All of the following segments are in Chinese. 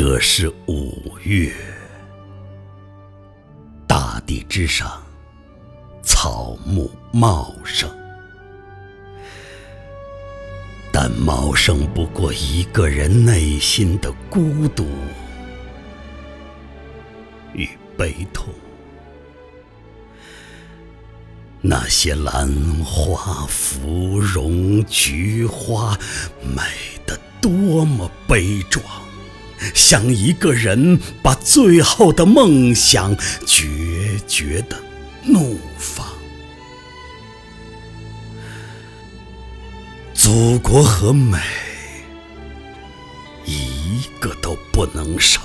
这是五月，大地之上草木茂盛，但茂盛不过一个人内心的孤独与悲痛。那些兰花、芙蓉、菊花，美得多么悲壮，像一个人把最后的梦想决绝地怒放。祖国和美，一个都不能少。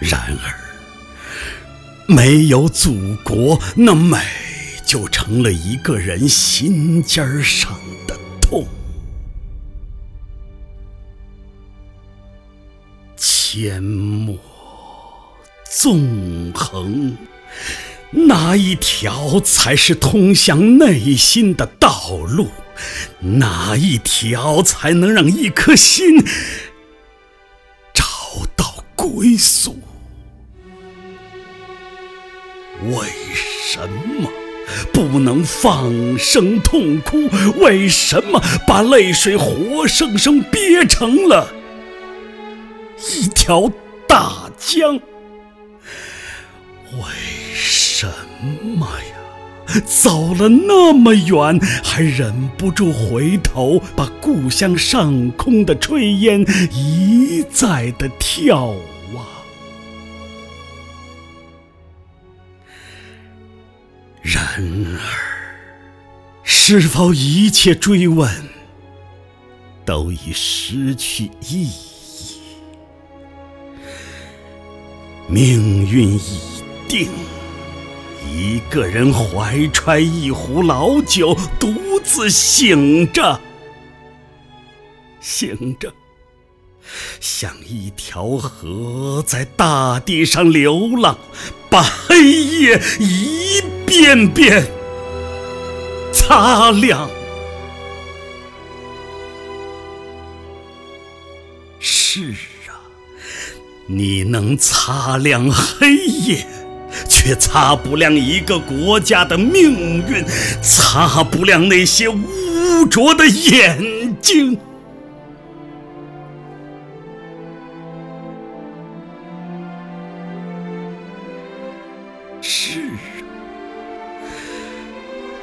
然而。没有祖国，那美就成了一个人心尖上的痛。阡陌纵横，哪一条才是通向内心的道路？哪一条才能让一颗心找到归宿？为什么不能放声痛哭？为什么把泪水活生生憋成了一条大江？为什么呀？走了那么远，还忍不住回头，把故乡上空的炊烟一再的眺望。然而，是否一切追问都已失去意义？命运已定，一个人怀揣一壶老酒，独自醒着，醒着，像一条河在大地上流浪，把黑夜一。遍遍擦亮。是，你能擦亮黑夜，却擦不亮一个国家的命运，擦不亮那些污浊的眼睛。是。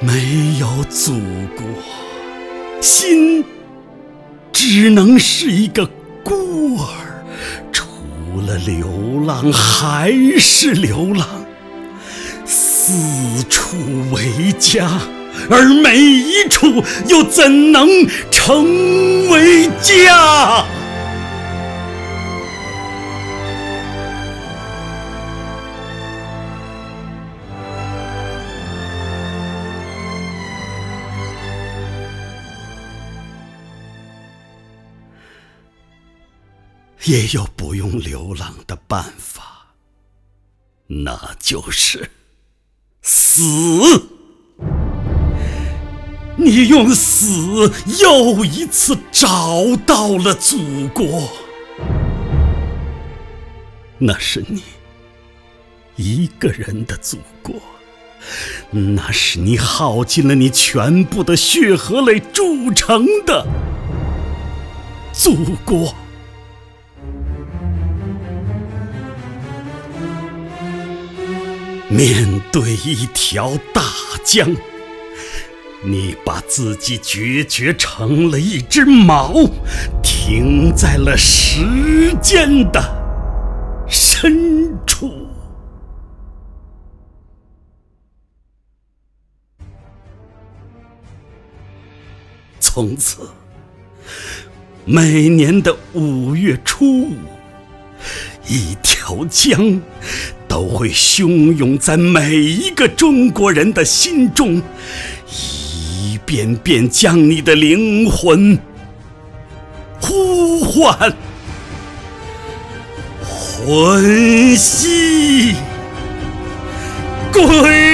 没有祖国，心只能是一个孤儿，除了流浪还是流浪，四处为家，而每一处又怎能成为家？也有不用流浪的办法，那就是死。你用死又一次找到了祖国，那是你一个人的祖国，那是你耗尽了你全部的血和泪铸成的祖国。面对一条大江，你把自己决绝成了一只锚，停在了时间的深处。从此，每年的五月初五，一条江。都会汹涌在每一个中国人的心中，一遍遍将你的灵魂呼唤，魂兮归。